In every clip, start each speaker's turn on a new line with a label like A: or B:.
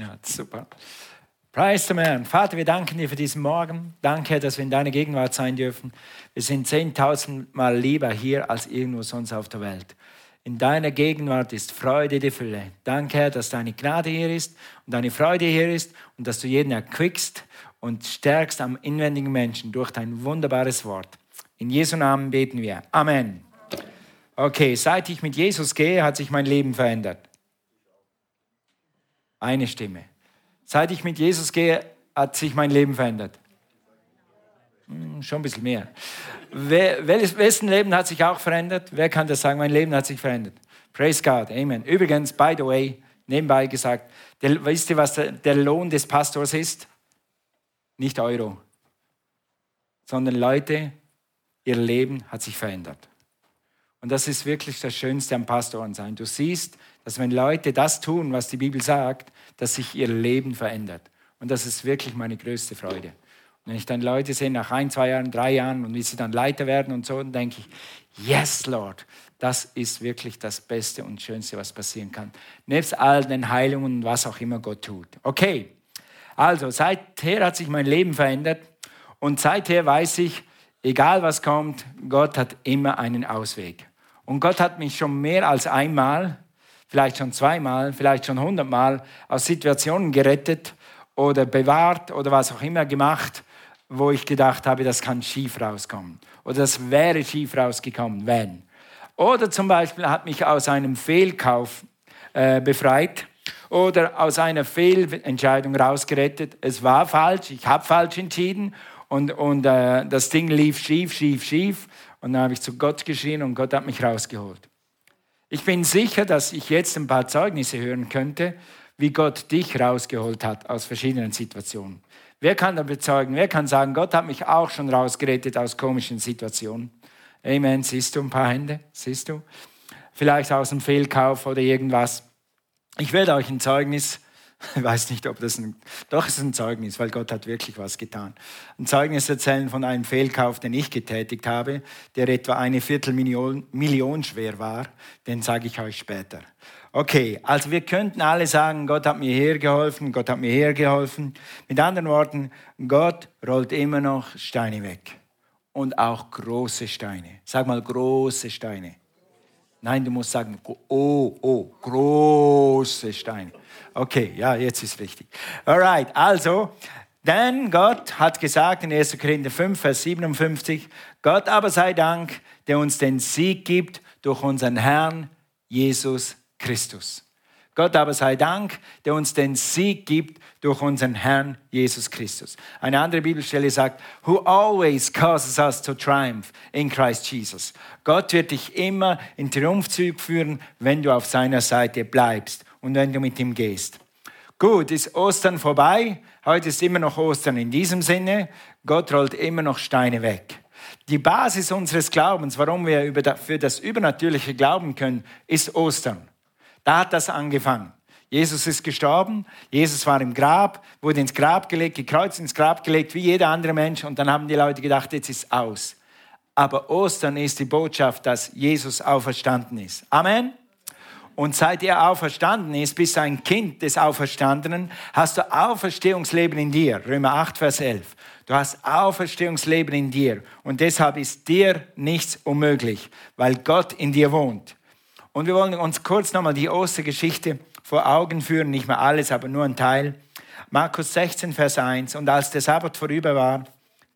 A: Ja, super. Preis dem Herrn. Vater, wir danken dir für diesen Morgen. Danke, dass wir in deiner Gegenwart sein dürfen. Wir sind zehntausendmal lieber hier als irgendwo sonst auf der Welt. In deiner Gegenwart ist Freude die Fülle. Danke, dass deine Gnade hier ist und deine Freude hier ist und dass du jeden erquickst und stärkst am inwendigen Menschen durch dein wunderbares Wort. In Jesu Namen beten wir. Amen. Okay, seit ich mit Jesus gehe, hat sich mein Leben verändert. Eine Stimme. Seit ich mit Jesus gehe, hat sich mein Leben verändert. Hm, schon ein bisschen mehr. Wer, wessen Leben hat sich auch verändert? Wer kann das sagen? Mein Leben hat sich verändert. Praise God. Amen. Übrigens, by the way, nebenbei gesagt, der, wisst ihr, was der, der Lohn des Pastors ist? Nicht Euro, sondern Leute, ihr Leben hat sich verändert. Und das ist wirklich das Schönste am Pastoren sein. Du siehst, dass wenn Leute das tun, was die Bibel sagt, dass sich ihr Leben verändert. Und das ist wirklich meine größte Freude. Und wenn ich dann Leute sehe nach ein, zwei Jahren, drei Jahren und wie sie dann Leiter werden und so, dann denke ich, yes, Lord, das ist wirklich das Beste und Schönste, was passieren kann. Nebst all den Heilungen und was auch immer Gott tut. Okay, also seither hat sich mein Leben verändert und seither weiß ich, egal was kommt, Gott hat immer einen Ausweg. Und Gott hat mich schon mehr als einmal vielleicht schon zweimal, vielleicht schon hundertmal aus Situationen gerettet oder bewahrt oder was auch immer gemacht, wo ich gedacht habe, das kann schief rauskommen. Oder das wäre schief rausgekommen, wenn. Oder zum Beispiel hat mich aus einem Fehlkauf äh, befreit oder aus einer Fehlentscheidung rausgerettet. Es war falsch, ich habe falsch entschieden und, und äh, das Ding lief schief, schief, schief. Und dann habe ich zu Gott geschrien und Gott hat mich rausgeholt. Ich bin sicher, dass ich jetzt ein paar Zeugnisse hören könnte, wie Gott dich rausgeholt hat aus verschiedenen Situationen. Wer kann da bezeugen? Wer kann sagen, Gott hat mich auch schon rausgerettet aus komischen Situationen? Amen. Siehst du ein paar Hände? Siehst du? Vielleicht aus einem Fehlkauf oder irgendwas. Ich werde euch ein Zeugnis ich weiß nicht, ob das ein, doch es ist ein Zeugnis, weil Gott hat wirklich was getan. Ein Zeugnis erzählen von einem Fehlkauf, den ich getätigt habe, der etwa eine Viertelmillion Million schwer war. Den sage ich euch später. Okay, also wir könnten alle sagen, Gott hat mir hergeholfen, Gott hat mir hergeholfen. Mit anderen Worten, Gott rollt immer noch Steine weg. Und auch große Steine. Sag mal große Steine. Nein, du musst sagen, oh, oh, große Steine. Okay, ja, jetzt ist richtig. Alright, also, denn Gott hat gesagt in 1. Korinther 5, Vers 57, Gott aber sei Dank, der uns den Sieg gibt durch unseren Herrn Jesus Christus. Gott aber sei Dank, der uns den Sieg gibt durch unseren Herrn Jesus Christus. Eine andere Bibelstelle sagt, who always causes us to triumph in Christ Jesus. Gott wird dich immer in Triumphzug führen, wenn du auf seiner Seite bleibst und wenn du mit ihm gehst. Gut, ist Ostern vorbei. Heute ist immer noch Ostern in diesem Sinne. Gott rollt immer noch Steine weg. Die Basis unseres Glaubens, warum wir für das Übernatürliche glauben können, ist Ostern. Da hat das angefangen. Jesus ist gestorben, Jesus war im Grab, wurde ins Grab gelegt, gekreuzt ins Grab gelegt, wie jeder andere Mensch. Und dann haben die Leute gedacht, jetzt ist aus. Aber Ostern ist die Botschaft, dass Jesus auferstanden ist. Amen. Und seit er auferstanden ist, bist du ein Kind des Auferstandenen, hast du Auferstehungsleben in dir. Römer 8, Vers 11. Du hast Auferstehungsleben in dir. Und deshalb ist dir nichts unmöglich, weil Gott in dir wohnt. Und wir wollen uns kurz nochmal die Ostergeschichte vor Augen führen. Nicht mehr alles, aber nur ein Teil. Markus 16, Vers 1. Und als der Sabbat vorüber war,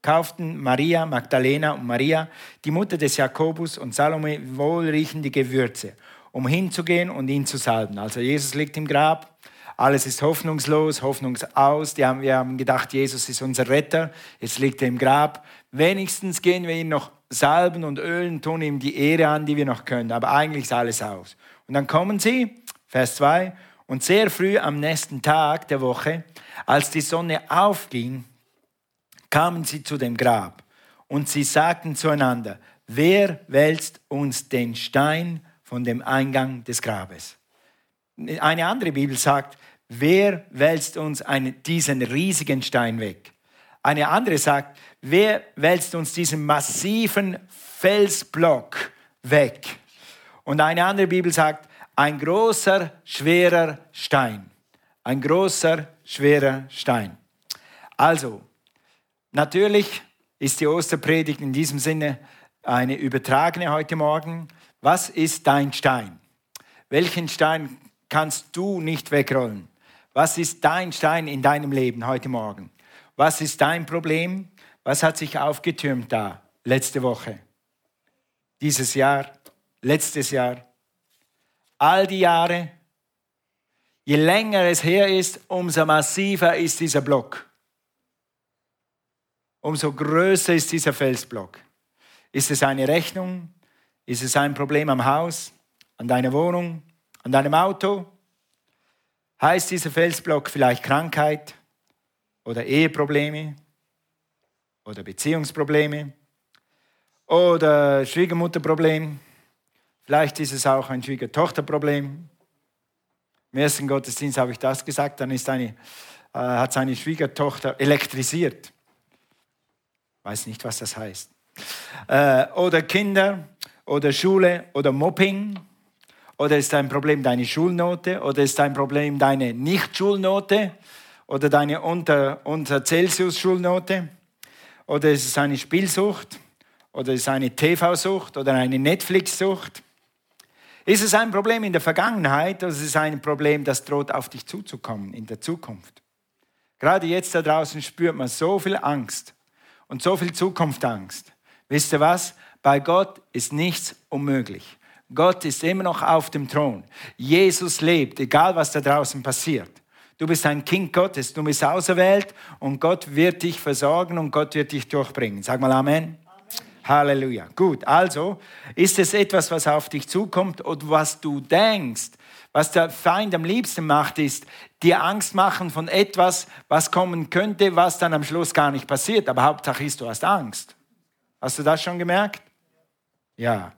A: kauften Maria, Magdalena und Maria, die Mutter des Jakobus und Salome, wohlriechende Gewürze um hinzugehen und ihn zu salben. Also Jesus liegt im Grab, alles ist hoffnungslos, hoffnungsaus. Die haben, wir haben gedacht, Jesus ist unser Retter, jetzt liegt er im Grab. Wenigstens gehen wir ihn noch salben und ölen, tun ihm die Ehre an, die wir noch können. Aber eigentlich ist alles aus. Und dann kommen sie, Vers 2, und sehr früh am nächsten Tag der Woche, als die Sonne aufging, kamen sie zu dem Grab. Und sie sagten zueinander, wer wälzt uns den Stein von dem Eingang des Grabes. Eine andere Bibel sagt, wer wälzt uns einen, diesen riesigen Stein weg? Eine andere sagt, wer wälzt uns diesen massiven Felsblock weg? Und eine andere Bibel sagt, ein großer, schwerer Stein. Ein großer, schwerer Stein. Also, natürlich ist die Osterpredigt in diesem Sinne eine übertragene heute Morgen. Was ist dein Stein? Welchen Stein kannst du nicht wegrollen? Was ist dein Stein in deinem Leben heute Morgen? Was ist dein Problem? Was hat sich aufgetürmt da letzte Woche? Dieses Jahr? Letztes Jahr? All die Jahre? Je länger es her ist, umso massiver ist dieser Block. Umso größer ist dieser Felsblock. Ist es eine Rechnung? Ist es ein Problem am Haus, an deiner Wohnung, an deinem Auto? Heißt dieser Felsblock vielleicht Krankheit oder Eheprobleme oder Beziehungsprobleme oder Schwiegermutterproblem? Vielleicht ist es auch ein Schwiegertochterproblem. Im ersten Gottesdienst habe ich das gesagt, dann ist eine, äh, hat seine Schwiegertochter elektrisiert. Weiß nicht, was das heißt. Äh, oder Kinder oder Schule oder Mobbing oder ist ein Problem deine Schulnote? Oder ist ein Problem deine Nicht-Schulnote? Oder deine unter, unter Celsius-Schulnote? Oder ist es eine Spielsucht? Oder ist es eine TV-Sucht? Oder eine Netflix-Sucht? Ist es ein Problem in der Vergangenheit oder ist es ein Problem, das droht auf dich zuzukommen in der Zukunft? Gerade jetzt da draußen spürt man so viel Angst und so viel Zukunftsangst. Wisst ihr was? Bei Gott ist nichts unmöglich. Gott ist immer noch auf dem Thron. Jesus lebt, egal was da draußen passiert. Du bist ein Kind Gottes, du bist auserwählt und Gott wird dich versorgen und Gott wird dich durchbringen. Sag mal Amen. Amen. Halleluja. Gut, also ist es etwas, was auf dich zukommt oder was du denkst, was der Feind am liebsten macht, ist dir Angst machen von etwas, was kommen könnte, was dann am Schluss gar nicht passiert. Aber Hauptsache ist, du hast Angst. Hast du das schon gemerkt? Ja.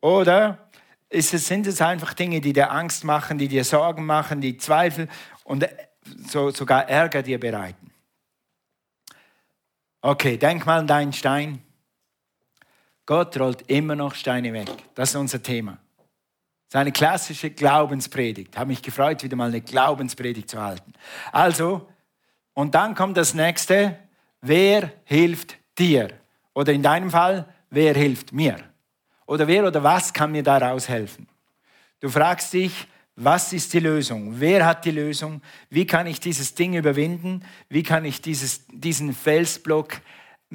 A: Oder es, sind es einfach Dinge, die dir Angst machen, die dir Sorgen machen, die Zweifel und so, sogar Ärger dir bereiten? Okay, denk mal an deinen Stein. Gott rollt immer noch Steine weg. Das ist unser Thema. Das ist eine klassische Glaubenspredigt. Habe mich gefreut, wieder mal eine Glaubenspredigt zu halten. Also, und dann kommt das nächste. Wer hilft dir? Oder in deinem Fall, wer hilft mir? Oder wer oder was kann mir daraus helfen? Du fragst dich, was ist die Lösung? Wer hat die Lösung? Wie kann ich dieses Ding überwinden? Wie kann ich dieses, diesen Felsblock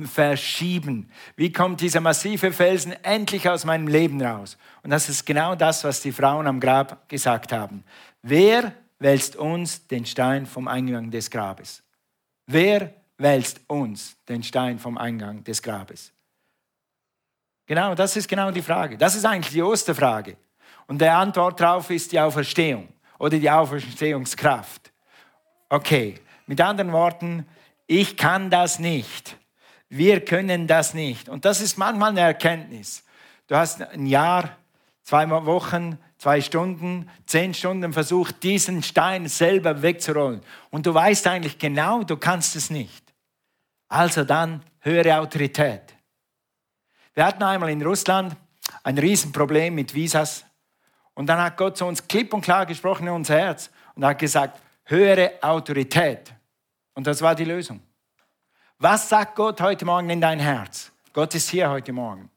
A: verschieben? Wie kommt dieser massive Felsen endlich aus meinem Leben raus? Und das ist genau das, was die Frauen am Grab gesagt haben. Wer wälzt uns den Stein vom Eingang des Grabes? Wer wälzt uns den Stein vom Eingang des Grabes? Genau, das ist genau die Frage. Das ist eigentlich die Osterfrage. Und die Antwort darauf ist die Auferstehung oder die Auferstehungskraft. Okay, mit anderen Worten, ich kann das nicht. Wir können das nicht. Und das ist manchmal eine Erkenntnis. Du hast ein Jahr, zwei Wochen, zwei Stunden, zehn Stunden versucht, diesen Stein selber wegzurollen. Und du weißt eigentlich genau, du kannst es nicht. Also dann höhere Autorität. Wir hatten einmal in Russland ein Riesenproblem mit Visas. Und dann hat Gott zu uns klipp und klar gesprochen in unser Herz und hat gesagt, höhere Autorität. Und das war die Lösung. Was sagt Gott heute Morgen in dein Herz? Gott ist hier heute Morgen.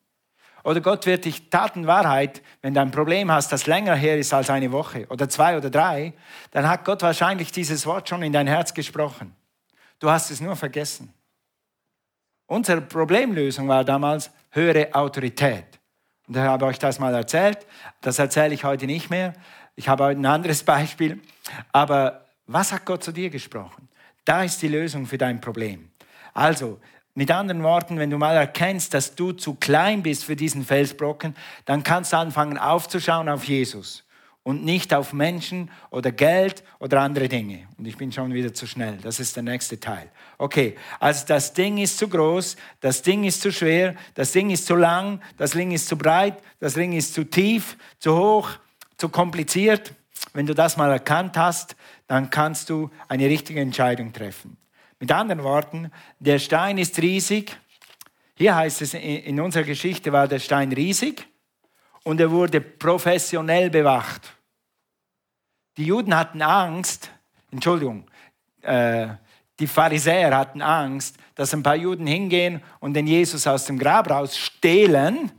A: Oder Gott wird dich Tatenwahrheit, wenn du ein Problem hast, das länger her ist als eine Woche oder zwei oder drei, dann hat Gott wahrscheinlich dieses Wort schon in dein Herz gesprochen. Du hast es nur vergessen. Unsere Problemlösung war damals höhere Autorität. Und ich habe euch das mal erzählt. Das erzähle ich heute nicht mehr. Ich habe heute ein anderes Beispiel. Aber was hat Gott zu dir gesprochen? Da ist die Lösung für dein Problem. Also, mit anderen Worten, wenn du mal erkennst, dass du zu klein bist für diesen Felsbrocken, dann kannst du anfangen aufzuschauen auf Jesus und nicht auf Menschen oder Geld oder andere Dinge. Und ich bin schon wieder zu schnell. Das ist der nächste Teil. Okay, also das Ding ist zu groß, das Ding ist zu schwer, das Ding ist zu lang, das Ding ist zu breit, das Ding ist zu tief, zu hoch, zu kompliziert. Wenn du das mal erkannt hast, dann kannst du eine richtige Entscheidung treffen. Mit anderen Worten, der Stein ist riesig. Hier heißt es, in unserer Geschichte war der Stein riesig und er wurde professionell bewacht. Die Juden hatten Angst, Entschuldigung, äh, die Pharisäer hatten Angst, dass ein paar Juden hingehen und den Jesus aus dem Grab raus stehlen,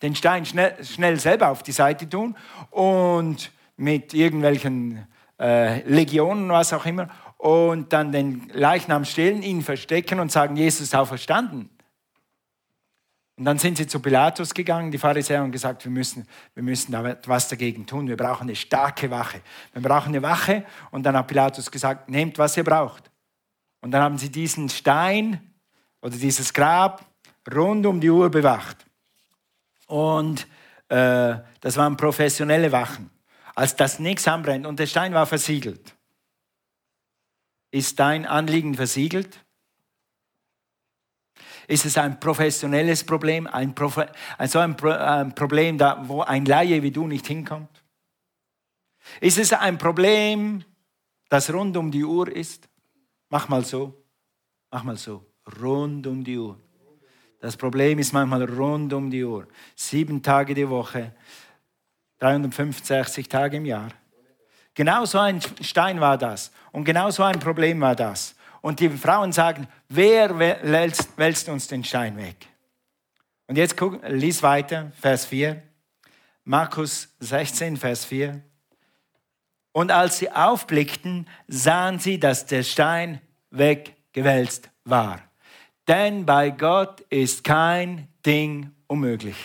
A: den Stein schnell, schnell selber auf die Seite tun und mit irgendwelchen äh, Legionen, was auch immer, und dann den Leichnam stehlen, ihn verstecken und sagen, Jesus ist auferstanden. Und dann sind sie zu Pilatus gegangen, die Pharisäer, und gesagt, wir müssen, wir müssen da was dagegen tun. Wir brauchen eine starke Wache. Wir brauchen eine Wache. Und dann hat Pilatus gesagt, nehmt, was ihr braucht. Und dann haben sie diesen Stein oder dieses Grab rund um die Uhr bewacht. Und äh, das waren professionelle Wachen. Als das nichts anbrennt und der Stein war versiegelt. Ist dein Anliegen versiegelt? Ist es ein professionelles Problem, ein, Profe so ein, Pro ein Problem, da, wo ein Laie wie du nicht hinkommt? Ist es ein Problem, das rund um die Uhr ist? Mach mal so, mach mal so, rund um die Uhr. Das Problem ist manchmal rund um die Uhr. Sieben Tage die Woche, 365 Tage im Jahr. Genau so ein Stein war das. Und genau so ein Problem war das. Und die Frauen sagen, wer wälzt, wälzt uns den Stein weg? Und jetzt guck, lies weiter, Vers 4. Markus 16, Vers 4. Und als sie aufblickten, sahen sie, dass der Stein weggewälzt war. Denn bei Gott ist kein Ding unmöglich.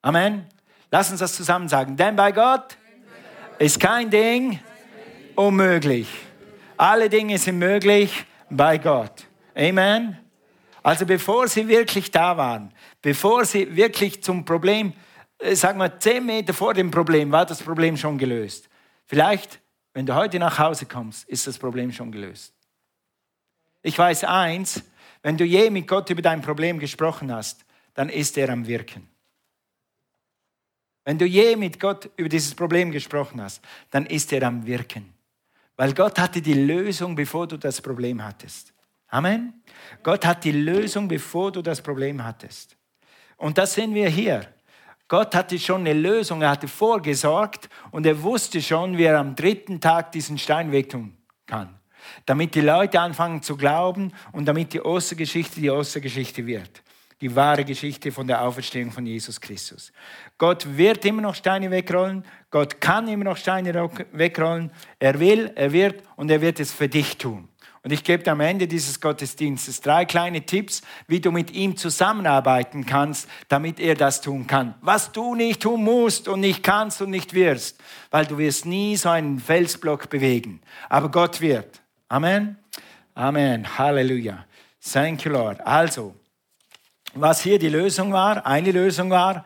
A: Amen. Lass uns das zusammen sagen. Denn bei Gott ist kein Ding unmöglich. Alle Dinge sind möglich bei Gott. Amen. Also bevor sie wirklich da waren, bevor sie wirklich zum Problem, äh, sagen wir zehn Meter vor dem Problem, war das Problem schon gelöst. Vielleicht, wenn du heute nach Hause kommst, ist das Problem schon gelöst. Ich weiß eins, wenn du je mit Gott über dein Problem gesprochen hast, dann ist er am Wirken. Wenn du je mit Gott über dieses Problem gesprochen hast, dann ist er am Wirken. Weil Gott hatte die Lösung, bevor du das Problem hattest. Amen. Gott hat die Lösung, bevor du das Problem hattest. Und das sehen wir hier. Gott hatte schon eine Lösung, er hatte vorgesorgt und er wusste schon, wie er am dritten Tag diesen Stein wegtun kann. Damit die Leute anfangen zu glauben und damit die Ostergeschichte die Ostergeschichte wird die wahre Geschichte von der Auferstehung von Jesus Christus. Gott wird immer noch Steine wegrollen, Gott kann immer noch Steine wegrollen, er will, er wird und er wird es für dich tun. Und ich gebe dir am Ende dieses Gottesdienstes drei kleine Tipps, wie du mit ihm zusammenarbeiten kannst, damit er das tun kann. Was du nicht tun musst und nicht kannst und nicht wirst, weil du wirst nie so einen Felsblock bewegen. Aber Gott wird. Amen. Amen. Halleluja. Thank you, Lord. Also, was hier die Lösung war, eine Lösung war,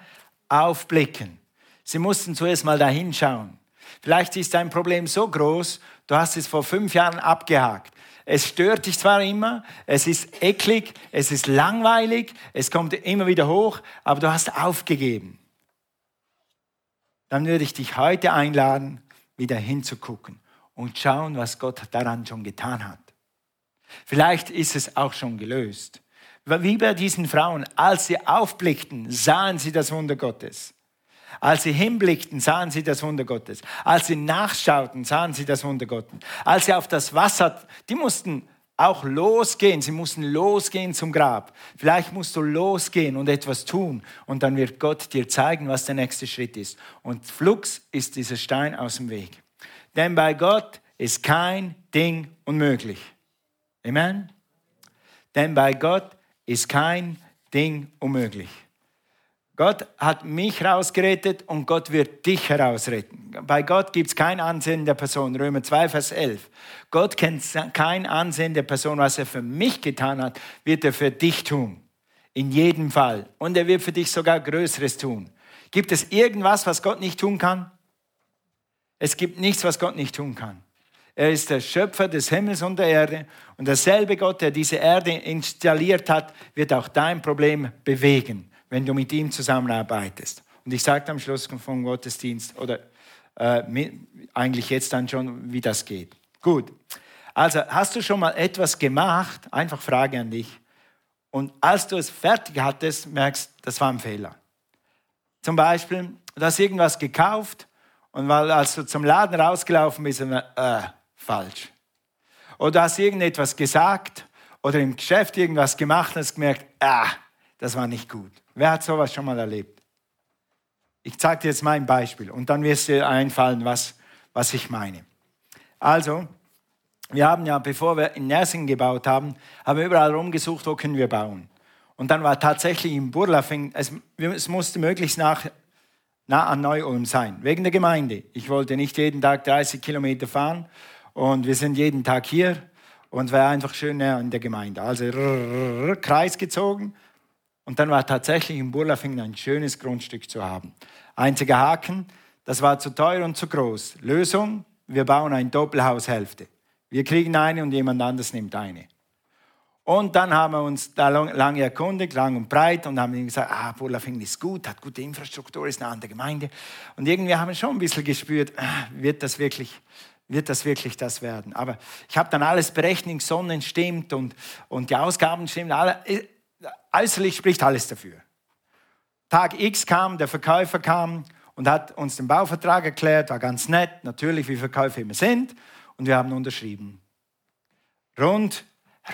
A: aufblicken. Sie mussten zuerst mal dahin schauen. Vielleicht ist dein Problem so groß, du hast es vor fünf Jahren abgehakt. Es stört dich zwar immer, es ist eklig, es ist langweilig, es kommt immer wieder hoch, aber du hast aufgegeben. Dann würde ich dich heute einladen, wieder hinzugucken und schauen, was Gott daran schon getan hat. Vielleicht ist es auch schon gelöst. Wie bei diesen Frauen, als sie aufblickten, sahen sie das Wunder Gottes. Als sie hinblickten, sahen sie das Wunder Gottes. Als sie nachschauten, sahen sie das Wunder Gottes. Als sie auf das Wasser, die mussten auch losgehen. Sie mussten losgehen zum Grab. Vielleicht musst du losgehen und etwas tun. Und dann wird Gott dir zeigen, was der nächste Schritt ist. Und flugs ist dieser Stein aus dem Weg. Denn bei Gott ist kein Ding unmöglich. Amen. Denn bei Gott ist kein Ding unmöglich. Gott hat mich rausgerettet und Gott wird dich herausretten. Bei Gott gibt es kein Ansehen der Person. Römer 2, Vers 11. Gott kennt kein Ansehen der Person. Was er für mich getan hat, wird er für dich tun. In jedem Fall. Und er wird für dich sogar Größeres tun. Gibt es irgendwas, was Gott nicht tun kann? Es gibt nichts, was Gott nicht tun kann. Er ist der Schöpfer des Himmels und der Erde. Und derselbe Gott, der diese Erde installiert hat, wird auch dein Problem bewegen, wenn du mit ihm zusammenarbeitest. Und ich sage am Schluss vom Gottesdienst oder äh, eigentlich jetzt dann schon, wie das geht. Gut. Also hast du schon mal etwas gemacht? Einfach Frage an dich. Und als du es fertig hattest, merkst, das war ein Fehler. Zum Beispiel, du hast irgendwas gekauft und weil als du zum Laden rausgelaufen bist, äh, falsch. Oder du hast irgendetwas gesagt oder im Geschäft irgendwas gemacht und hast gemerkt, ah, das war nicht gut. Wer hat sowas schon mal erlebt? Ich zeige dir jetzt mein Beispiel und dann wirst dir einfallen, was, was ich meine. Also, wir haben ja, bevor wir in Nersingen gebaut haben, haben wir überall rumgesucht, wo können wir bauen. Und dann war tatsächlich in Burlafing, es, es musste möglichst nach, nah an Neu-Ulm sein, wegen der Gemeinde. Ich wollte nicht jeden Tag 30 Kilometer fahren und wir sind jeden Tag hier und war einfach schön an der Gemeinde. Also rrr, Kreis gezogen und dann war tatsächlich in Burlafing ein schönes Grundstück zu haben. Einziger Haken, das war zu teuer und zu groß. Lösung, wir bauen ein Doppelhaushälfte. Wir kriegen eine und jemand anderes nimmt eine. Und dann haben wir uns da lange erkundigt, lang und breit, und haben gesagt, ah, Burlafingen ist gut, hat gute Infrastruktur, ist eine andere Gemeinde. Und irgendwie haben wir schon ein bisschen gespürt, ah, wird das wirklich, wird das wirklich das werden? Aber ich habe dann alles berechnet, Sonnen stimmt und, und die Ausgaben stimmen, alle, äußerlich spricht alles dafür. Tag X kam, der Verkäufer kam und hat uns den Bauvertrag erklärt, war ganz nett, natürlich, wie Verkäufer immer sind, und wir haben unterschrieben. Rund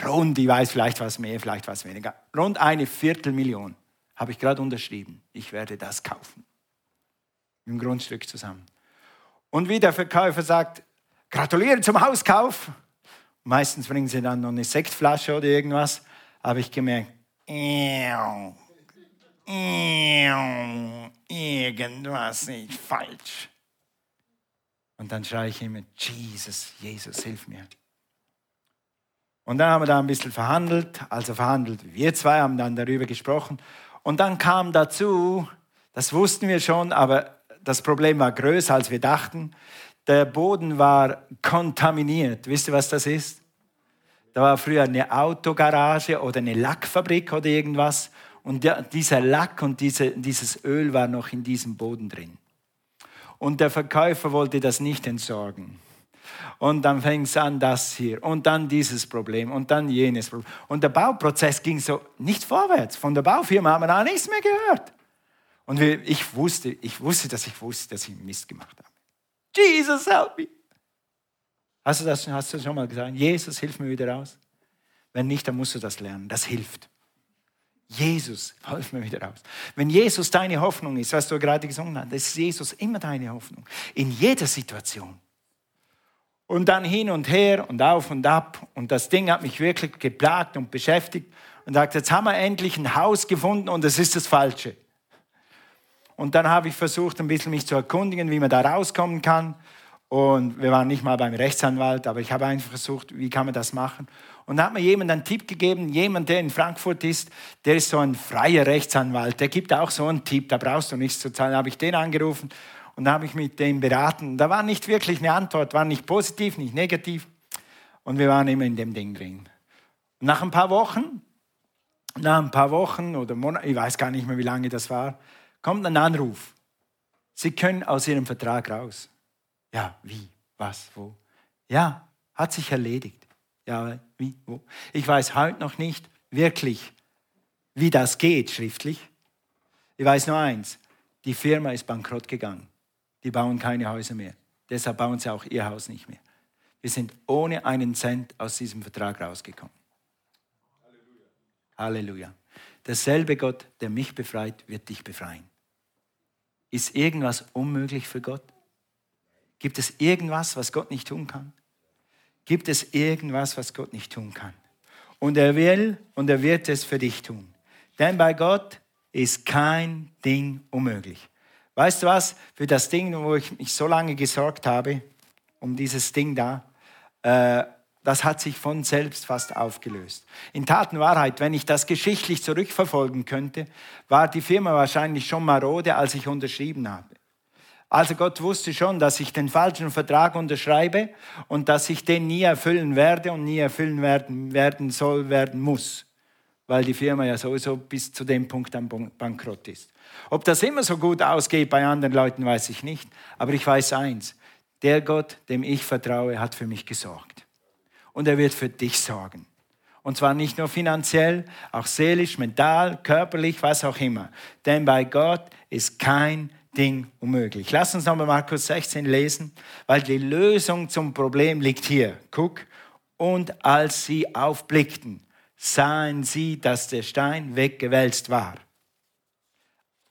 A: rund, ich weiß vielleicht was mehr, vielleicht was weniger, rund eine Viertelmillion habe ich gerade unterschrieben. Ich werde das kaufen. Im Grundstück zusammen. Und wie der Verkäufer sagt, gratuliere zum Hauskauf. Meistens bringen sie dann noch eine Sektflasche oder irgendwas. Habe ich gemerkt, irgendwas nicht falsch. Und dann schreie ich immer, Jesus, Jesus, hilf mir. Und dann haben wir da ein bisschen verhandelt, also verhandelt. Wir zwei haben dann darüber gesprochen. Und dann kam dazu, das wussten wir schon, aber das Problem war größer, als wir dachten. Der Boden war kontaminiert. Wisst ihr, was das ist? Da war früher eine Autogarage oder eine Lackfabrik oder irgendwas. Und dieser Lack und diese, dieses Öl war noch in diesem Boden drin. Und der Verkäufer wollte das nicht entsorgen. Und dann fing es an, das hier und dann dieses Problem und dann jenes Problem. Und der Bauprozess ging so nicht vorwärts. Von der Baufirma haben wir da nichts mehr gehört. Und ich wusste, ich wusste, dass ich wusste, dass ich Mist gemacht habe. Jesus, help me. Hast du das hast du schon mal gesagt? Jesus, hilf mir wieder raus. Wenn nicht, dann musst du das lernen. Das hilft. Jesus, hilf mir wieder raus. Wenn Jesus deine Hoffnung ist, was du gerade gesungen hast, ist Jesus immer deine Hoffnung. In jeder Situation. Und dann hin und her und auf und ab. Und das Ding hat mich wirklich geplagt und beschäftigt. Und sagte, jetzt haben wir endlich ein Haus gefunden und es ist das Falsche. Und dann habe ich versucht, ein bisschen mich zu erkundigen, wie man da rauskommen kann. Und wir waren nicht mal beim Rechtsanwalt, aber ich habe einfach versucht, wie kann man das machen. Und da hat mir jemand einen Tipp gegeben, jemand, der in Frankfurt ist, der ist so ein freier Rechtsanwalt, der gibt auch so einen Tipp, da brauchst du nichts zu zahlen. Da habe ich den angerufen und da habe ich mit dem beraten. Da war nicht wirklich eine Antwort, war nicht positiv, nicht negativ. Und wir waren immer in dem Ding drin. Nach ein paar Wochen, nach ein paar Wochen oder Monaten, ich weiß gar nicht mehr, wie lange das war, kommt ein Anruf. Sie können aus Ihrem Vertrag raus. Ja, wie, was, wo? Ja, hat sich erledigt. Ja, wie, wo? Ich weiß heute noch nicht wirklich, wie das geht schriftlich. Ich weiß nur eins, die Firma ist bankrott gegangen. Die bauen keine Häuser mehr. Deshalb bauen sie auch ihr Haus nicht mehr. Wir sind ohne einen Cent aus diesem Vertrag rausgekommen. Halleluja. Halleluja. Derselbe Gott, der mich befreit, wird dich befreien. Ist irgendwas unmöglich für Gott? Gibt es irgendwas, was Gott nicht tun kann? Gibt es irgendwas, was Gott nicht tun kann? Und er will und er wird es für dich tun. Denn bei Gott ist kein Ding unmöglich. Weißt du was? Für das Ding, wo ich mich so lange gesorgt habe, um dieses Ding da, äh, das hat sich von selbst fast aufgelöst. In Tat und Wahrheit, wenn ich das geschichtlich zurückverfolgen könnte, war die Firma wahrscheinlich schon marode, als ich unterschrieben habe. Also Gott wusste schon, dass ich den falschen Vertrag unterschreibe und dass ich den nie erfüllen werde und nie erfüllen werden, werden soll, werden muss, weil die Firma ja sowieso bis zu dem Punkt am Bankrott ist. Ob das immer so gut ausgeht bei anderen Leuten, weiß ich nicht. Aber ich weiß eins, der Gott, dem ich vertraue, hat für mich gesorgt. Und er wird für dich sorgen. Und zwar nicht nur finanziell, auch seelisch, mental, körperlich, was auch immer. Denn bei Gott ist kein Ding unmöglich. Lass uns nochmal Markus 16 lesen, weil die Lösung zum Problem liegt hier. Guck. Und als sie aufblickten, sahen sie, dass der Stein weggewälzt war.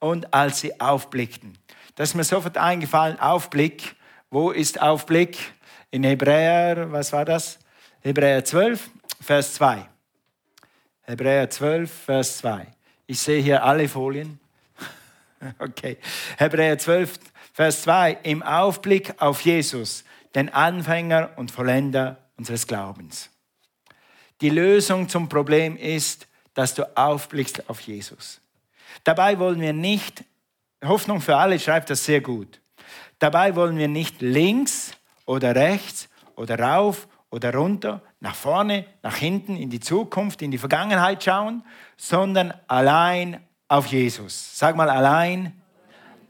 A: Und als sie aufblickten. Das ist mir sofort eingefallen, Aufblick. Wo ist Aufblick? In Hebräer, was war das? Hebräer 12, Vers 2. Hebräer 12, Vers 2. Ich sehe hier alle Folien. Okay. Hebräer 12, Vers 2. Im Aufblick auf Jesus, den Anfänger und Vollender unseres Glaubens. Die Lösung zum Problem ist, dass du aufblickst auf Jesus. Dabei wollen wir nicht, Hoffnung für alle schreibt das sehr gut, dabei wollen wir nicht links oder rechts oder rauf oder runter, nach vorne, nach hinten, in die Zukunft, in die Vergangenheit schauen, sondern allein auf Jesus. Sag mal allein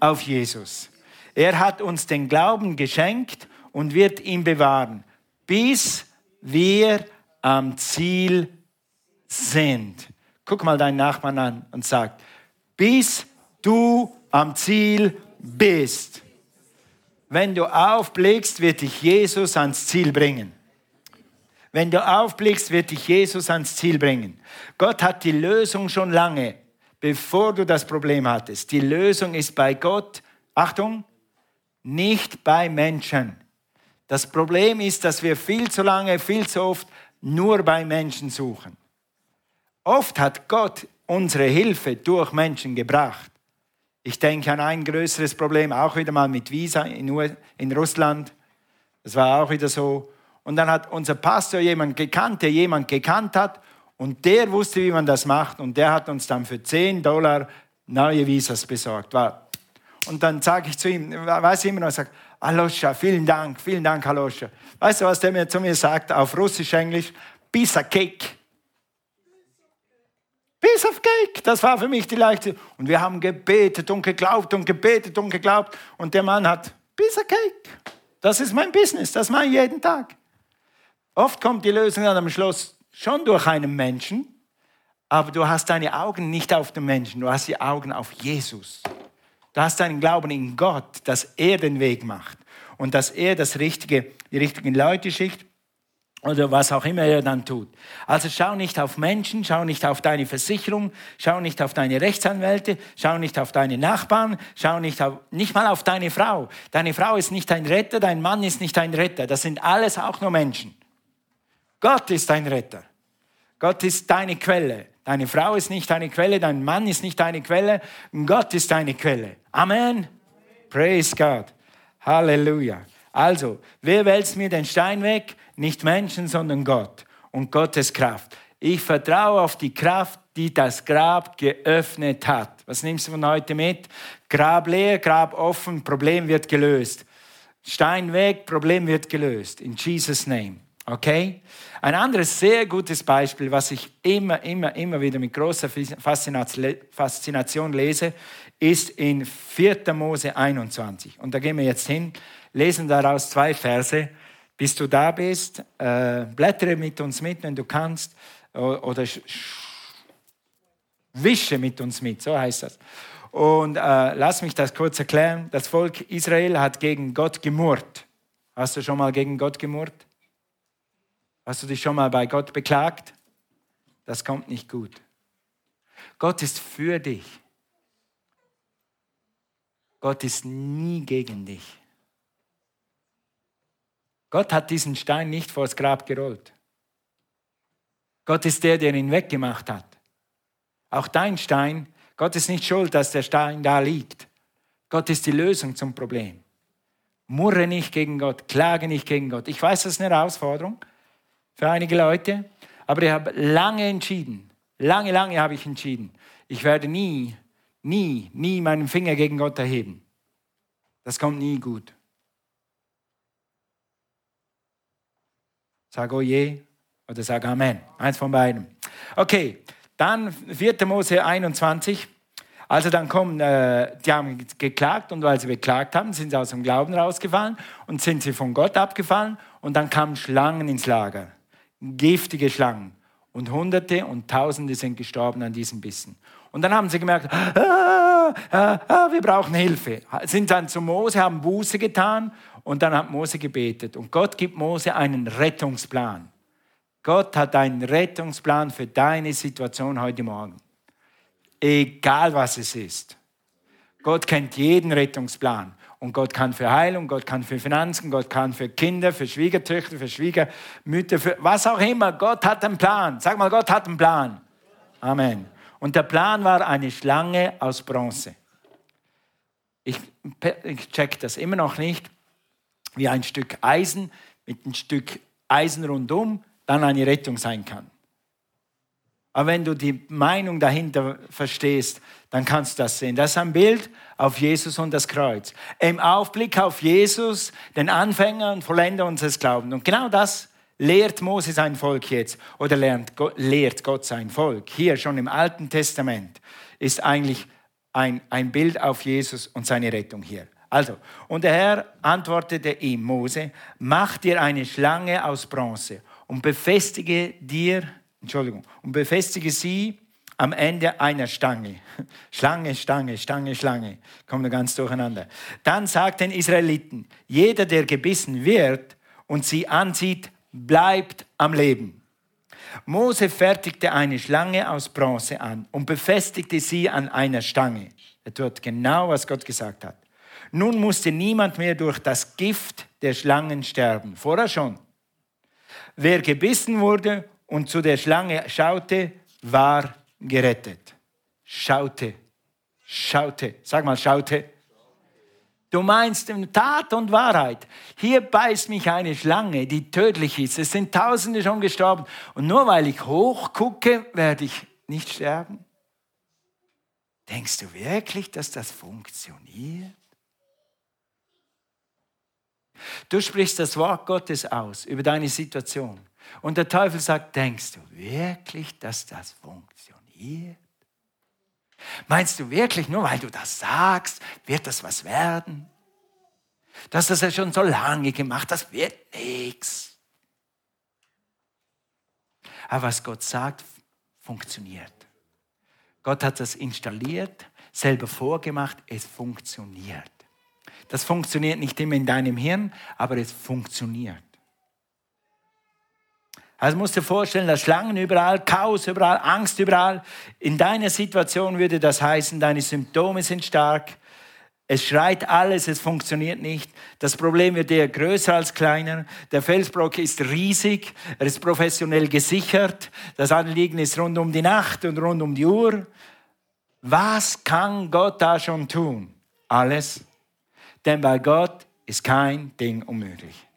A: auf Jesus. Er hat uns den Glauben geschenkt und wird ihn bewahren, bis wir am Ziel sind. Guck mal deinen Nachbarn an und sag, bis du am Ziel bist. Wenn du aufblickst, wird dich Jesus ans Ziel bringen. Wenn du aufblickst, wird dich Jesus ans Ziel bringen. Gott hat die Lösung schon lange, bevor du das Problem hattest. Die Lösung ist bei Gott, Achtung, nicht bei Menschen. Das Problem ist, dass wir viel zu lange, viel zu oft nur bei Menschen suchen. Oft hat Gott unsere Hilfe durch Menschen gebracht. Ich denke an ein größeres Problem, auch wieder mal mit Visa in, Russland. Das war auch wieder so. Und dann hat unser Pastor jemand gekannt, der jemand gekannt hat. Und der wusste, wie man das macht. Und der hat uns dann für 10 Dollar neue Visas besorgt. Und dann sage ich zu ihm, weiß ich immer noch, sage, Alosha, vielen Dank, vielen Dank, Alosha. Weißt du, was der mir zu mir sagt auf Russisch, Englisch? Piece of cake. Piece of cake. Das war für mich die leichte. Und wir haben gebetet und geglaubt und gebetet und geglaubt. Und der Mann hat Piece of cake. Das ist mein Business. Das mache ich jeden Tag. Oft kommt die Lösung dann am Schluss schon durch einen Menschen, aber du hast deine Augen nicht auf den Menschen, du hast die Augen auf Jesus. Du hast deinen Glauben in Gott, dass er den Weg macht und dass er das richtige, die richtigen Leute schickt oder was auch immer er dann tut. Also schau nicht auf Menschen, schau nicht auf deine Versicherung, schau nicht auf deine Rechtsanwälte, schau nicht auf deine Nachbarn, schau nicht, auf, nicht mal auf deine Frau. Deine Frau ist nicht ein Retter, dein Mann ist nicht ein Retter. Das sind alles auch nur Menschen. Gott ist dein Retter. Gott ist deine Quelle. Deine Frau ist nicht deine Quelle, dein Mann ist nicht deine Quelle, Gott ist deine Quelle. Amen. Praise God. Halleluja. Also, wer wälzt mir den Stein weg? Nicht Menschen, sondern Gott und Gottes Kraft. Ich vertraue auf die Kraft, die das Grab geöffnet hat. Was nimmst du von heute mit? Grab leer, Grab offen, Problem wird gelöst. Stein weg, Problem wird gelöst. In Jesus' Name. Okay? Ein anderes sehr gutes Beispiel, was ich immer, immer, immer wieder mit großer Faszination lese, ist in 4. Mose 21. Und da gehen wir jetzt hin, lesen daraus zwei Verse. Bis du da bist, äh, blättere mit uns mit, wenn du kannst, oder wische mit uns mit, so heißt das. Und äh, lass mich das kurz erklären. Das Volk Israel hat gegen Gott gemurrt. Hast du schon mal gegen Gott gemurrt? Hast du dich schon mal bei Gott beklagt? Das kommt nicht gut. Gott ist für dich. Gott ist nie gegen dich. Gott hat diesen Stein nicht vors Grab gerollt. Gott ist der, der ihn weggemacht hat. Auch dein Stein, Gott ist nicht schuld, dass der Stein da liegt. Gott ist die Lösung zum Problem. Murre nicht gegen Gott, klage nicht gegen Gott. Ich weiß, das ist eine Herausforderung für einige Leute. Aber ich habe lange entschieden, lange, lange habe ich entschieden, ich werde nie, nie, nie meinen Finger gegen Gott erheben. Das kommt nie gut. Sag oh je oder sag Amen. Eins von beiden. Okay, dann 4. Mose 21. Also dann kommen, äh, die haben geklagt und weil sie beklagt haben, sind sie aus dem Glauben rausgefallen und sind sie von Gott abgefallen und dann kamen Schlangen ins Lager giftige Schlangen. Und Hunderte und Tausende sind gestorben an diesen Bissen. Und dann haben sie gemerkt, ah, ah, ah, wir brauchen Hilfe. Sind dann zu Mose, haben Buße getan und dann hat Mose gebetet. Und Gott gibt Mose einen Rettungsplan. Gott hat einen Rettungsplan für deine Situation heute Morgen. Egal was es ist. Gott kennt jeden Rettungsplan. Und Gott kann für Heilung, Gott kann für Finanzen, Gott kann für Kinder, für Schwiegertöchter, für Schwiegermütter, für was auch immer. Gott hat einen Plan. Sag mal, Gott hat einen Plan. Amen. Und der Plan war eine Schlange aus Bronze. Ich, ich check das immer noch nicht, wie ein Stück Eisen mit einem Stück Eisen rundum dann eine Rettung sein kann. Aber wenn du die Meinung dahinter verstehst, dann kannst du das sehen. Das ist ein Bild auf Jesus und das Kreuz. Im Aufblick auf Jesus, den Anfänger und Vollender unseres Glaubens. Und genau das lehrt Mose sein Volk jetzt oder lernt, lehrt Gott sein Volk. Hier schon im Alten Testament ist eigentlich ein, ein Bild auf Jesus und seine Rettung hier. Also, und der Herr antwortete ihm, Mose, mach dir eine Schlange aus Bronze und befestige dir, Entschuldigung, und befestige sie am Ende einer Stange. Schlange, Stange, Stange, Schlange. Kommen ganz durcheinander. Dann sagt den Israeliten, jeder, der gebissen wird und sie ansieht, bleibt am Leben. Mose fertigte eine Schlange aus Bronze an und befestigte sie an einer Stange. Er tut genau, was Gott gesagt hat. Nun musste niemand mehr durch das Gift der Schlangen sterben. Vorher schon. Wer gebissen wurde und zu der Schlange schaute, war gerettet. Schaute. Schaute. Sag mal, schaute. Du meinst in Tat und Wahrheit. Hier beißt mich eine Schlange, die tödlich ist. Es sind Tausende schon gestorben. Und nur weil ich hochgucke, werde ich nicht sterben? Denkst du wirklich, dass das funktioniert? Du sprichst das Wort Gottes aus über deine Situation. Und der Teufel sagt, denkst du wirklich, dass das funktioniert? Meinst du wirklich, nur weil du das sagst, wird das was werden? Das ist ja schon so lange gemacht, das wird nichts. Aber was Gott sagt, funktioniert. Gott hat das installiert, selber vorgemacht, es funktioniert. Das funktioniert nicht immer in deinem Hirn, aber es funktioniert. Also musst du dir vorstellen, dass Schlangen überall, Chaos überall, Angst überall. In deiner Situation würde das heißen, deine Symptome sind stark, es schreit alles, es funktioniert nicht. Das Problem wird eher größer als kleiner. Der Felsbrock ist riesig, er ist professionell gesichert. Das Anliegen ist rund um die Nacht und rund um die Uhr. Was kann Gott da schon tun? Alles. Denn bei Gott ist kein Ding unmöglich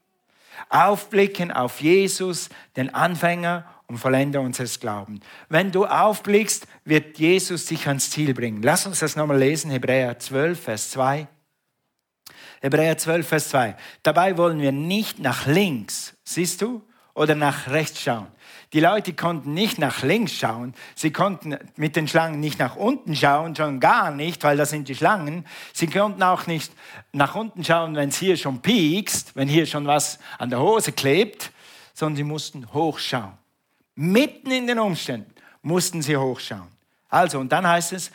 A: aufblicken auf Jesus, den Anfänger und Vollender unseres Glaubens. Wenn du aufblickst, wird Jesus dich ans Ziel bringen. Lass uns das nochmal lesen, Hebräer 12, Vers 2. Hebräer 12, Vers 2. Dabei wollen wir nicht nach links, siehst du, oder nach rechts schauen. Die Leute konnten nicht nach links schauen, sie konnten mit den Schlangen nicht nach unten schauen, schon gar nicht, weil das sind die Schlangen. Sie konnten auch nicht nach unten schauen, wenn es hier schon piekst, wenn hier schon was an der Hose klebt, sondern sie mussten hochschauen. Mitten in den Umständen mussten sie hochschauen. Also, und dann heißt es,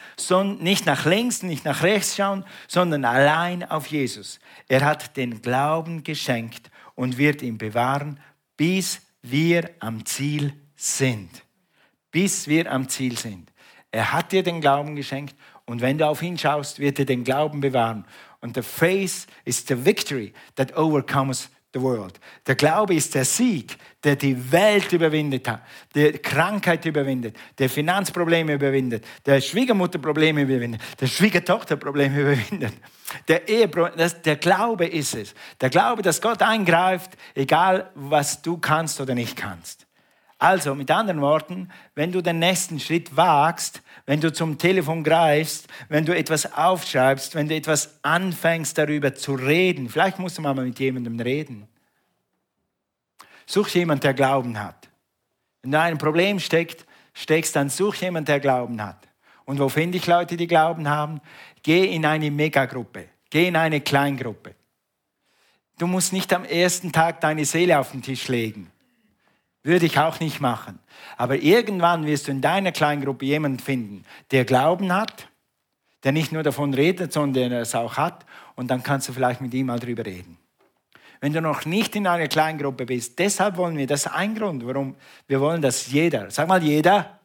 A: nicht nach links, nicht nach rechts schauen, sondern allein auf Jesus. Er hat den Glauben geschenkt und wird ihn bewahren, bis wir am Ziel sind. Bis wir am Ziel sind. Er hat dir den Glauben geschenkt und wenn du auf ihn schaust, wird er den Glauben bewahren. Und the faith is the victory that overcomes the world. Der Glaube ist der Sieg, der die Welt überwindet hat, der Krankheit überwindet, der Finanzprobleme überwindet, der Schwiegermutterprobleme überwindet, der Schwiegertochterprobleme überwindet. Der, das, der Glaube ist es. Der Glaube, dass Gott eingreift, egal was du kannst oder nicht kannst. Also mit anderen Worten, wenn du den nächsten Schritt wagst, wenn du zum Telefon greifst, wenn du etwas aufschreibst, wenn du etwas anfängst darüber zu reden, vielleicht musst du mal mit jemandem reden. Such jemanden, der Glauben hat. Wenn du in einem Problem steckst, steckst, dann such jemanden, der Glauben hat. Und wo finde ich Leute, die Glauben haben? Geh in eine Megagruppe. Geh in eine Kleingruppe. Du musst nicht am ersten Tag deine Seele auf den Tisch legen. Würde ich auch nicht machen. Aber irgendwann wirst du in deiner Kleingruppe jemanden finden, der Glauben hat, der nicht nur davon redet, sondern der es auch hat. Und dann kannst du vielleicht mit ihm mal drüber reden. Wenn du noch nicht in einer Kleingruppe bist, deshalb wollen wir, das ist ein Grund, warum wir wollen, dass jeder, sag mal jeder,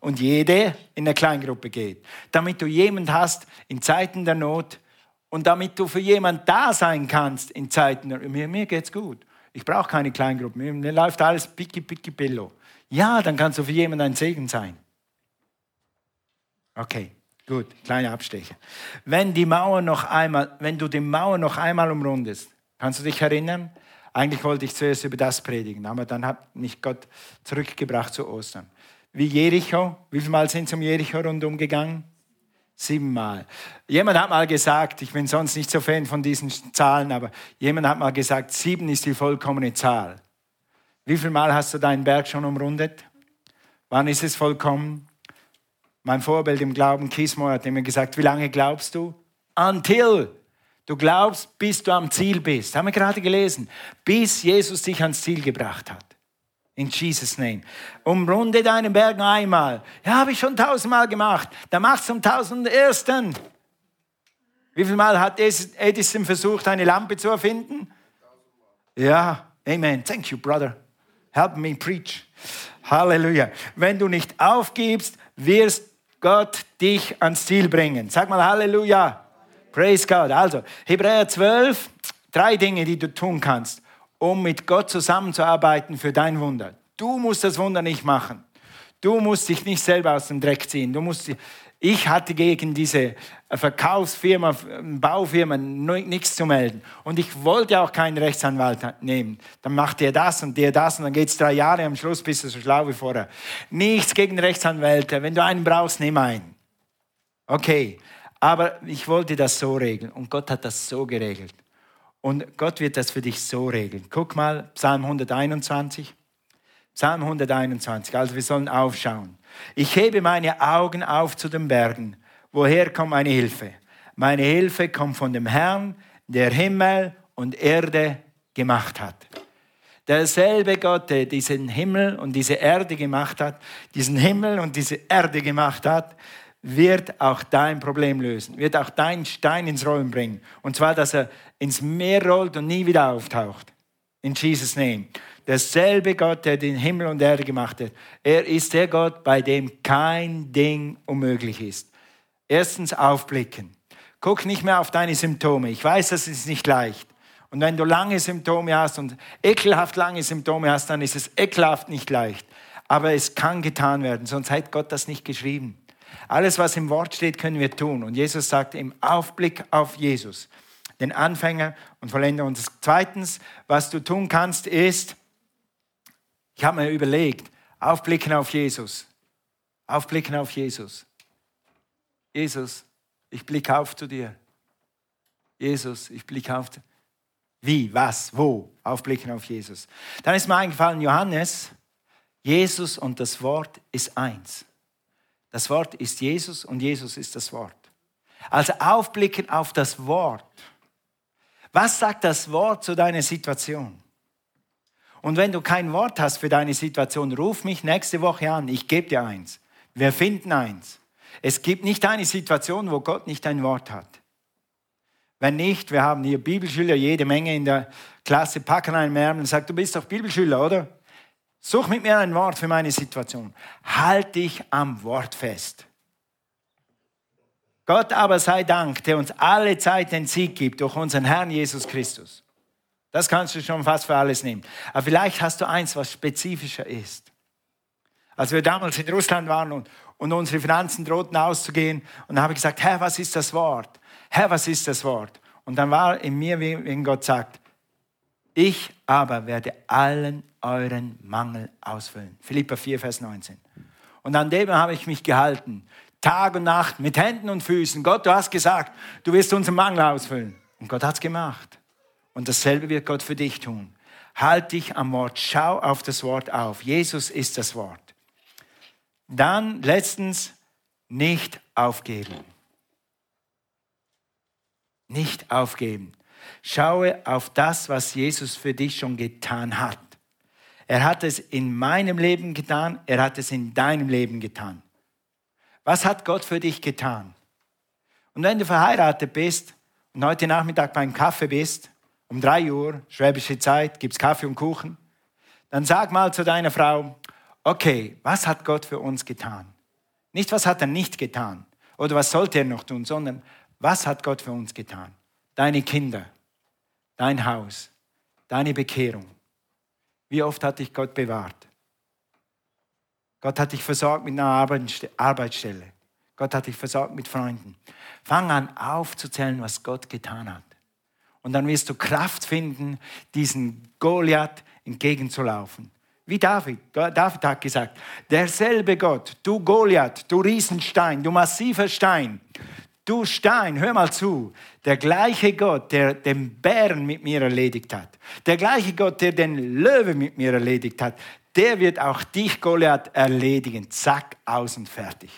A: und jede in eine Kleingruppe geht. Damit du jemand hast in Zeiten der Not und damit du für jemand da sein kannst in Zeiten der Mir, mir geht's gut. Ich brauche keine Kleingruppe. Mir, läuft alles picki picki pillow. Ja, dann kannst du für jemanden ein Segen sein. Okay. Gut, kleine Abstecher. Wenn die Mauer noch einmal, wenn du die Mauer noch einmal umrundest, kannst du dich erinnern? Eigentlich wollte ich zuerst über das predigen, aber dann hat mich Gott zurückgebracht zu Ostern. Wie Jericho, wie viel Mal sind zum Jericho rundum gegangen? Siebenmal. Jemand hat mal gesagt, ich bin sonst nicht so Fan von diesen Zahlen, aber jemand hat mal gesagt, sieben ist die vollkommene Zahl. Wie viel Mal hast du deinen Berg schon umrundet? Wann ist es vollkommen? Mein Vorbild im Glauben, Kismo, hat immer gesagt, wie lange glaubst du? Until. Du glaubst, bis du am Ziel bist. Haben wir gerade gelesen. Bis Jesus dich ans Ziel gebracht hat. In Jesus' name. Umrunde deinen Berg einmal. Ja, habe ich schon tausendmal gemacht. Dann mach's zum tausendersten. Wie viel Mal hat Edison versucht, eine Lampe zu erfinden? Ja, Amen. Thank you, brother. Help me preach. Halleluja. Wenn du nicht aufgibst, wirst Gott dich ans Ziel bringen. Sag mal Halleluja. Praise God. Also, Hebräer 12, drei Dinge, die du tun kannst, um mit Gott zusammenzuarbeiten für dein Wunder. Du musst das Wunder nicht machen. Du musst dich nicht selber aus dem Dreck ziehen. Du musst, ich hatte gegen diese Verkaufsfirma, Baufirma nichts zu melden. Und ich wollte auch keinen Rechtsanwalt nehmen. Dann macht der das und der das und dann geht es drei Jahre, am Schluss bist du so schlau wie vorher. Nichts gegen Rechtsanwälte. Wenn du einen brauchst, nimm einen. Okay. Aber ich wollte das so regeln und Gott hat das so geregelt. Und Gott wird das für dich so regeln. Guck mal, Psalm 121. Psalm 121. Also wir sollen aufschauen. Ich hebe meine Augen auf zu den Bergen. Woher kommt meine Hilfe? Meine Hilfe kommt von dem Herrn, der Himmel und Erde gemacht hat. Derselbe Gott, der diesen Himmel und diese Erde gemacht hat, diesen Himmel und diese Erde gemacht hat, wird auch dein Problem lösen, wird auch deinen Stein ins Rollen bringen. Und zwar, dass er ins Meer rollt und nie wieder auftaucht. In Jesus' Name. Derselbe Gott, der den Himmel und Erde gemacht hat. Er ist der Gott, bei dem kein Ding unmöglich ist. Erstens aufblicken. Guck nicht mehr auf deine Symptome. Ich weiß, das ist nicht leicht. Und wenn du lange Symptome hast und ekelhaft lange Symptome hast, dann ist es ekelhaft nicht leicht. Aber es kann getan werden, sonst hat Gott das nicht geschrieben. Alles, was im Wort steht, können wir tun. Und Jesus sagt im Aufblick auf Jesus, den Anfänger und Vollender. Und zweitens, was du tun kannst, ist, ich habe mir überlegt, aufblicken auf Jesus. Aufblicken auf Jesus. Jesus, ich blicke auf zu dir. Jesus, ich blicke auf. Wie, was, wo? Aufblicken auf Jesus. Dann ist mir eingefallen, Johannes, Jesus und das Wort ist eins. Das Wort ist Jesus und Jesus ist das Wort. Also aufblicken auf das Wort. Was sagt das Wort zu deiner Situation? Und wenn du kein Wort hast für deine Situation, ruf mich nächste Woche an. Ich gebe dir eins. Wir finden eins. Es gibt nicht eine Situation, wo Gott nicht ein Wort hat. Wenn nicht, wir haben hier Bibelschüler, jede Menge in der Klasse, packen einen Ärmel und sagen, du bist doch Bibelschüler, oder? Such mit mir ein Wort für meine Situation. Halt dich am Wort fest. Gott aber sei Dank, der uns alle Zeit den Sieg gibt durch unseren Herrn Jesus Christus. Das kannst du schon fast für alles nehmen. Aber vielleicht hast du eins, was spezifischer ist. Als wir damals in Russland waren und, und unsere Finanzen drohten auszugehen, und habe ich gesagt, Herr, was ist das Wort? Herr, was ist das Wort? Und dann war in mir, wenn Gott sagt, ich aber werde allen euren Mangel ausfüllen. Philippa 4, Vers 19. Und an dem habe ich mich gehalten. Tag und Nacht, mit Händen und Füßen. Gott, du hast gesagt, du wirst unseren Mangel ausfüllen. Und Gott hat es gemacht. Und dasselbe wird Gott für dich tun. Halt dich am Wort, schau auf das Wort auf. Jesus ist das Wort. Dann letztens nicht aufgeben. Nicht aufgeben. Schaue auf das, was Jesus für dich schon getan hat. Er hat es in meinem Leben getan, er hat es in deinem Leben getan. Was hat Gott für dich getan? Und wenn du verheiratet bist und heute Nachmittag beim Kaffee bist, um drei Uhr, schwäbische Zeit, gibt es Kaffee und Kuchen, dann sag mal zu deiner Frau, okay, was hat Gott für uns getan? Nicht, was hat er nicht getan oder was sollte er noch tun, sondern was hat Gott für uns getan? Deine Kinder, dein Haus, deine Bekehrung. Wie oft hat dich Gott bewahrt? Gott hat dich versorgt mit einer Arbeitsstelle. Gott hat dich versorgt mit Freunden. Fang an aufzuzählen, was Gott getan hat. Und dann wirst du Kraft finden, diesen Goliath entgegenzulaufen. Wie David. David hat gesagt, derselbe Gott, du Goliath, du Riesenstein, du massiver Stein, du Stein, hör mal zu, der gleiche Gott, der den Bären mit mir erledigt hat, der gleiche Gott, der den Löwe mit mir erledigt hat, der wird auch dich, Goliath, erledigen. Zack, aus und fertig.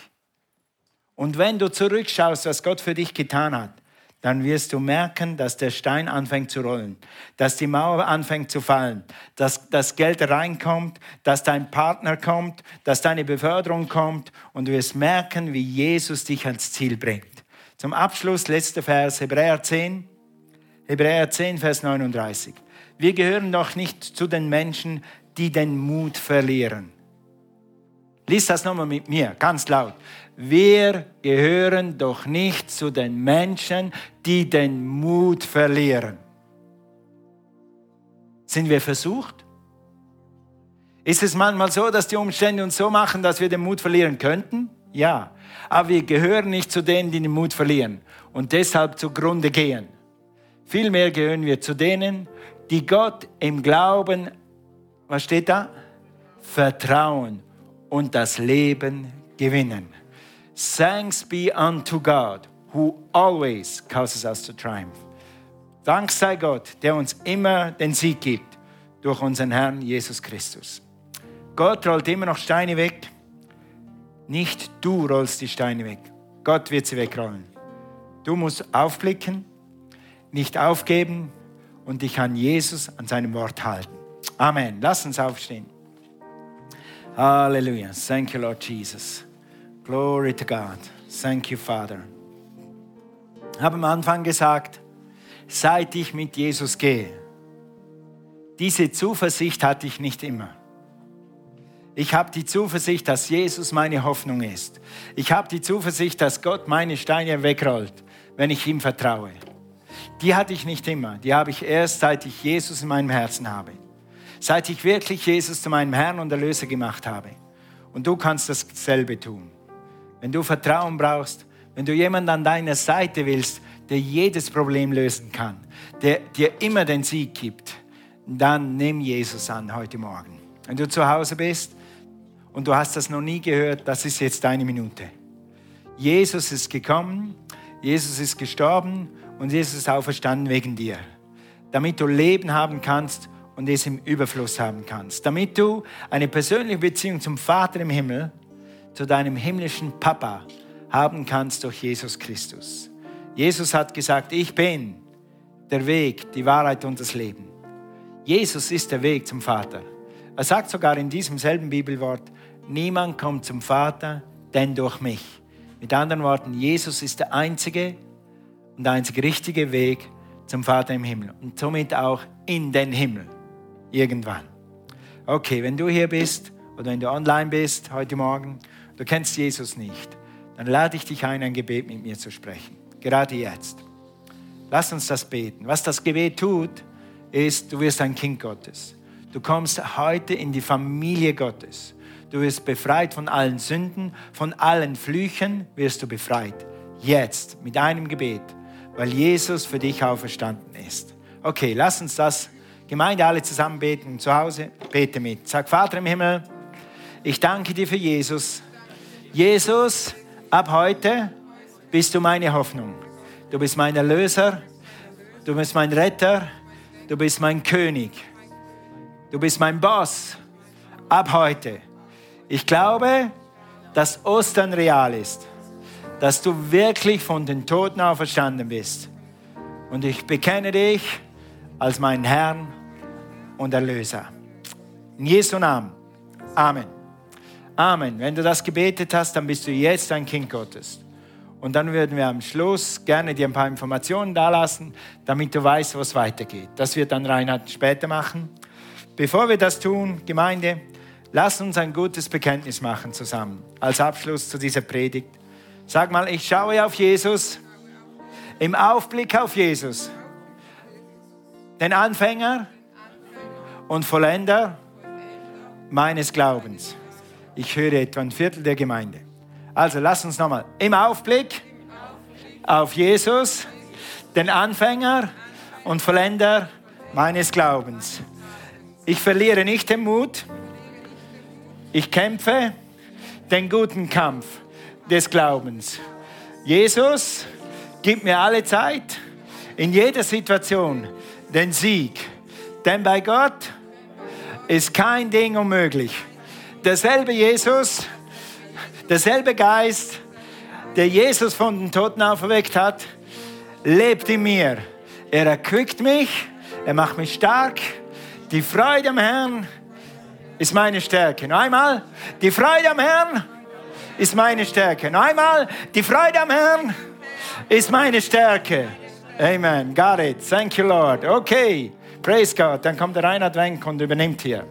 A: Und wenn du zurückschaust, was Gott für dich getan hat, dann wirst du merken, dass der Stein anfängt zu rollen, dass die Mauer anfängt zu fallen, dass das Geld reinkommt, dass dein Partner kommt, dass deine Beförderung kommt und du wirst merken, wie Jesus dich ans Ziel bringt. Zum Abschluss, letzter Vers, Hebräer 10, Hebräer 10, Vers 39. Wir gehören doch nicht zu den Menschen, die den Mut verlieren. Lies das nochmal mit mir, ganz laut wir gehören doch nicht zu den Menschen, die den Mut verlieren. Sind wir versucht? Ist es manchmal so, dass die Umstände uns so machen, dass wir den Mut verlieren könnten? Ja. Aber wir gehören nicht zu denen, die den Mut verlieren und deshalb zugrunde gehen. Vielmehr gehören wir zu denen, die Gott im Glauben, was steht da? Vertrauen und das Leben gewinnen. Thanks be unto God, who always causes us to triumph. Dank sei Gott, der uns immer den Sieg gibt durch unseren Herrn Jesus Christus. Gott rollt immer noch Steine weg. Nicht du rollst die Steine weg. Gott wird sie wegrollen. Du musst aufblicken, nicht aufgeben und dich an Jesus, an seinem Wort halten. Amen. Lass uns aufstehen. Halleluja. Thank you, Lord Jesus. Glory to God. Thank you, Father. Ich habe am Anfang gesagt, seit ich mit Jesus gehe, diese Zuversicht hatte ich nicht immer. Ich habe die Zuversicht, dass Jesus meine Hoffnung ist. Ich habe die Zuversicht, dass Gott meine Steine wegrollt, wenn ich ihm vertraue. Die hatte ich nicht immer. Die habe ich erst, seit ich Jesus in meinem Herzen habe. Seit ich wirklich Jesus zu meinem Herrn und Erlöser gemacht habe. Und du kannst dasselbe tun wenn du Vertrauen brauchst, wenn du jemanden an deiner Seite willst, der jedes Problem lösen kann, der dir immer den Sieg gibt, dann nimm Jesus an heute Morgen. Wenn du zu Hause bist und du hast das noch nie gehört, das ist jetzt deine Minute. Jesus ist gekommen, Jesus ist gestorben und Jesus ist auferstanden wegen dir, damit du Leben haben kannst und es im Überfluss haben kannst, damit du eine persönliche Beziehung zum Vater im Himmel zu deinem himmlischen Papa haben kannst durch Jesus Christus. Jesus hat gesagt, ich bin der Weg, die Wahrheit und das Leben. Jesus ist der Weg zum Vater. Er sagt sogar in diesem selben Bibelwort, niemand kommt zum Vater, denn durch mich. Mit anderen Worten, Jesus ist der einzige und der einzige richtige Weg zum Vater im Himmel und somit auch in den Himmel. Irgendwann. Okay, wenn du hier bist oder wenn du online bist heute Morgen du kennst Jesus nicht, dann lade ich dich ein, ein Gebet mit mir zu sprechen. Gerade jetzt. Lass uns das beten. Was das Gebet tut, ist, du wirst ein Kind Gottes. Du kommst heute in die Familie Gottes. Du wirst befreit von allen Sünden, von allen Flüchen wirst du befreit. Jetzt mit einem Gebet, weil Jesus für dich auferstanden ist. Okay, lass uns das Gemeinde alle zusammen beten. Zu Hause bete mit. Sag, Vater im Himmel, ich danke dir für Jesus Jesus, ab heute bist du meine Hoffnung. Du bist mein Erlöser, du bist mein Retter, du bist mein König, du bist mein Boss. Ab heute. Ich glaube, dass Ostern real ist, dass du wirklich von den Toten auferstanden bist. Und ich bekenne dich als meinen Herrn und Erlöser. In Jesu Namen. Amen. Amen. Wenn du das gebetet hast, dann bist du jetzt ein Kind Gottes. Und dann würden wir am Schluss gerne dir ein paar Informationen dalassen, damit du weißt, wo es weitergeht. Das wird dann Reinhard später machen. Bevor wir das tun, Gemeinde, lass uns ein gutes Bekenntnis machen zusammen, als Abschluss zu dieser Predigt. Sag mal, ich schaue auf Jesus, im Aufblick auf Jesus, den Anfänger und Vollender meines Glaubens. Ich höre etwa ein Viertel der Gemeinde. Also lass uns nochmal im Aufblick auf Jesus, den Anfänger und Vollender meines Glaubens. Ich verliere nicht den Mut. Ich kämpfe den guten Kampf des Glaubens. Jesus gibt mir alle Zeit, in jeder Situation, den Sieg. Denn bei Gott ist kein Ding unmöglich. Derselbe Jesus, derselbe Geist, der Jesus von den Toten auferweckt hat, lebt in mir. Er erquickt mich, er macht mich stark. Die Freude am Herrn ist meine Stärke. Noch einmal, die Freude am Herrn ist meine Stärke. Noch einmal, die Freude am Herrn ist meine Stärke. Amen. Got it. Thank you, Lord. Okay. Praise God. Dann kommt der Reinhard Wenk und übernimmt hier.